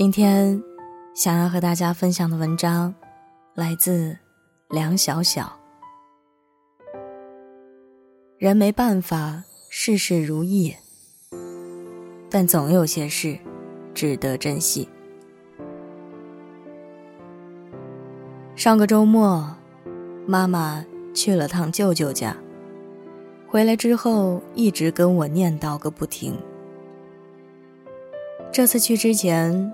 今天想要和大家分享的文章，来自梁小小。人没办法事事如意，但总有些事值得珍惜。上个周末，妈妈去了趟舅舅家，回来之后一直跟我念叨个不停。这次去之前。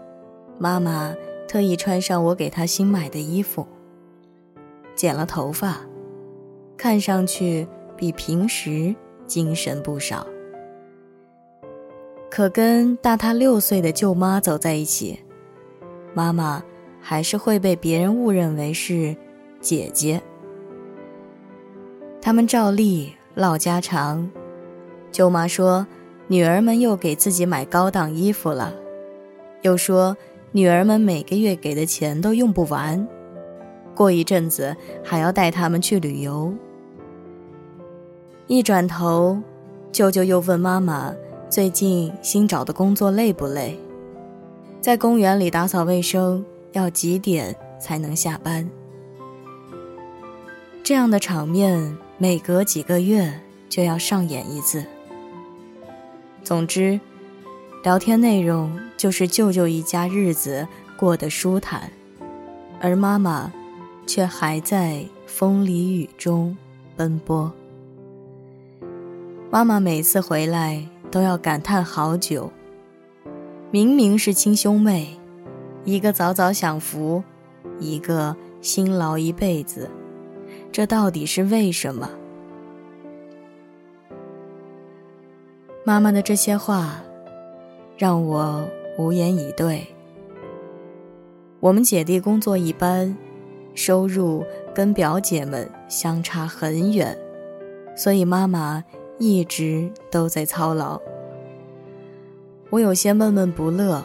妈妈特意穿上我给她新买的衣服，剪了头发，看上去比平时精神不少。可跟大她六岁的舅妈走在一起，妈妈还是会被别人误认为是姐姐。他们照例唠家常，舅妈说女儿们又给自己买高档衣服了，又说。女儿们每个月给的钱都用不完，过一阵子还要带他们去旅游。一转头，舅舅又问妈妈：“最近新找的工作累不累？在公园里打扫卫生要几点才能下班？”这样的场面每隔几个月就要上演一次。总之。聊天内容就是舅舅一家日子过得舒坦，而妈妈却还在风里雨中奔波。妈妈每次回来都要感叹好久。明明是亲兄妹，一个早早享福，一个辛劳一辈子，这到底是为什么？妈妈的这些话。让我无言以对。我们姐弟工作一般，收入跟表姐们相差很远，所以妈妈一直都在操劳。我有些闷闷不乐，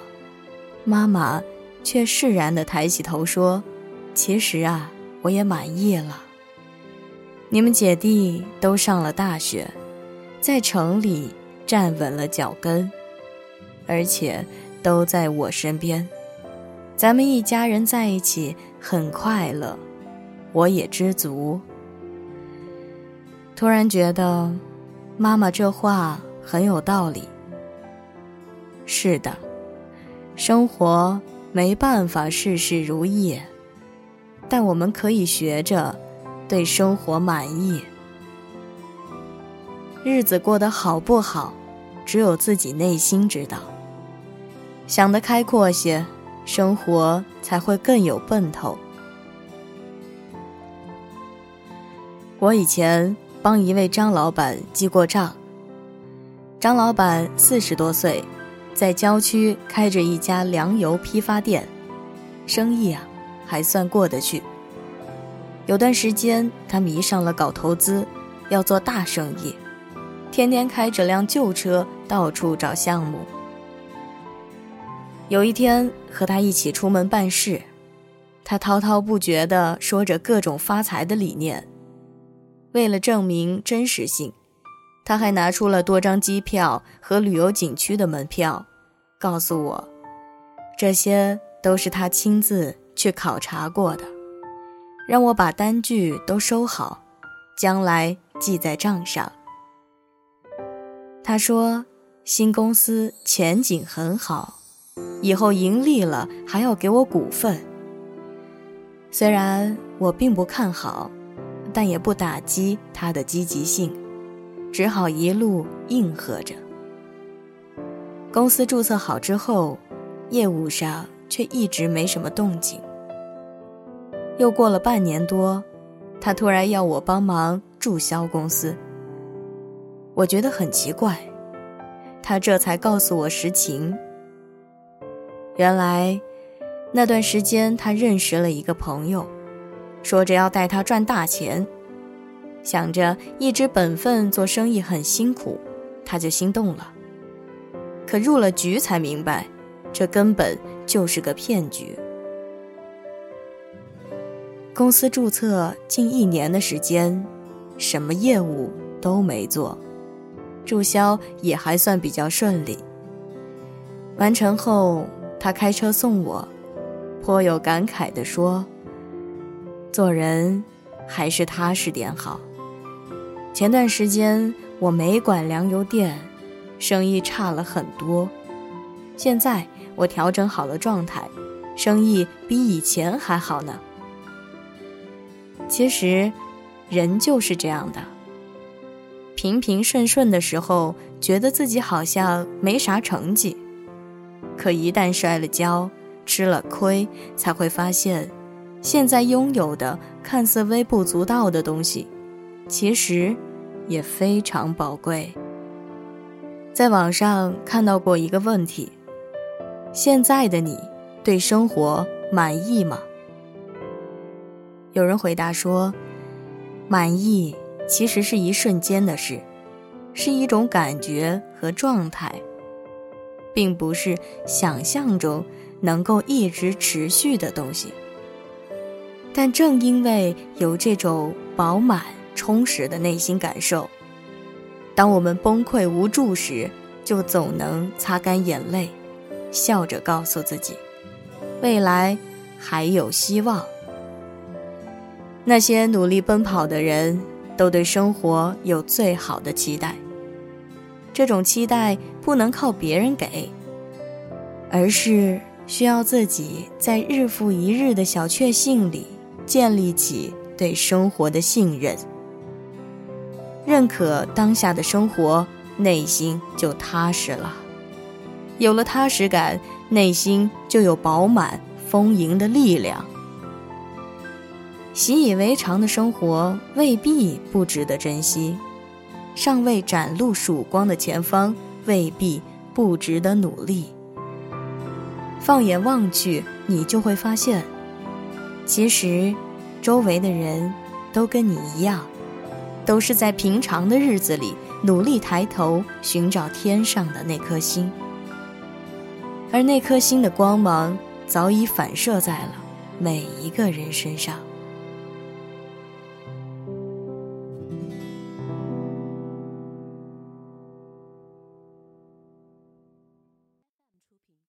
妈妈却释然的抬起头说：“其实啊，我也满意了。你们姐弟都上了大学，在城里站稳了脚跟。”而且都在我身边，咱们一家人在一起很快乐，我也知足。突然觉得，妈妈这话很有道理。是的，生活没办法事事如意，但我们可以学着对生活满意。日子过得好不好，只有自己内心知道。想得开阔些，生活才会更有奔头。我以前帮一位张老板记过账。张老板四十多岁，在郊区开着一家粮油批发店，生意啊还算过得去。有段时间，他迷上了搞投资，要做大生意，天天开着辆旧车到处找项目。有一天和他一起出门办事，他滔滔不绝地说着各种发财的理念。为了证明真实性，他还拿出了多张机票和旅游景区的门票，告诉我，这些都是他亲自去考察过的，让我把单据都收好，将来记在账上。他说，新公司前景很好。以后盈利了还要给我股份。虽然我并不看好，但也不打击他的积极性，只好一路应和着。公司注册好之后，业务上却一直没什么动静。又过了半年多，他突然要我帮忙注销公司。我觉得很奇怪，他这才告诉我实情。原来，那段时间他认识了一个朋友，说着要带他赚大钱。想着一直本分做生意很辛苦，他就心动了。可入了局才明白，这根本就是个骗局。公司注册近一年的时间，什么业务都没做，注销也还算比较顺利。完成后。他开车送我，颇有感慨地说：“做人还是踏实点好。”前段时间我没管粮油店，生意差了很多。现在我调整好了状态，生意比以前还好呢。其实，人就是这样的，平平顺顺的时候，觉得自己好像没啥成绩；可一旦摔了跤，吃了亏，才会发现，现在拥有的看似微不足道的东西。其实也非常宝贵。在网上看到过一个问题：现在的你对生活满意吗？有人回答说：“满意其实是一瞬间的事，是一种感觉和状态，并不是想象中能够一直持续的东西。但正因为有这种饱满。”充实的内心感受。当我们崩溃无助时，就总能擦干眼泪，笑着告诉自己，未来还有希望。那些努力奔跑的人，都对生活有最好的期待。这种期待不能靠别人给，而是需要自己在日复一日的小确幸里建立起对生活的信任。认可当下的生活，内心就踏实了。有了踏实感，内心就有饱满丰盈的力量。习以为常的生活未必不值得珍惜，尚未展露曙光的前方未必不值得努力。放眼望去，你就会发现，其实周围的人都跟你一样。都是在平常的日子里努力抬头寻找天上的那颗星，而那颗星的光芒早已反射在了每一个人身上。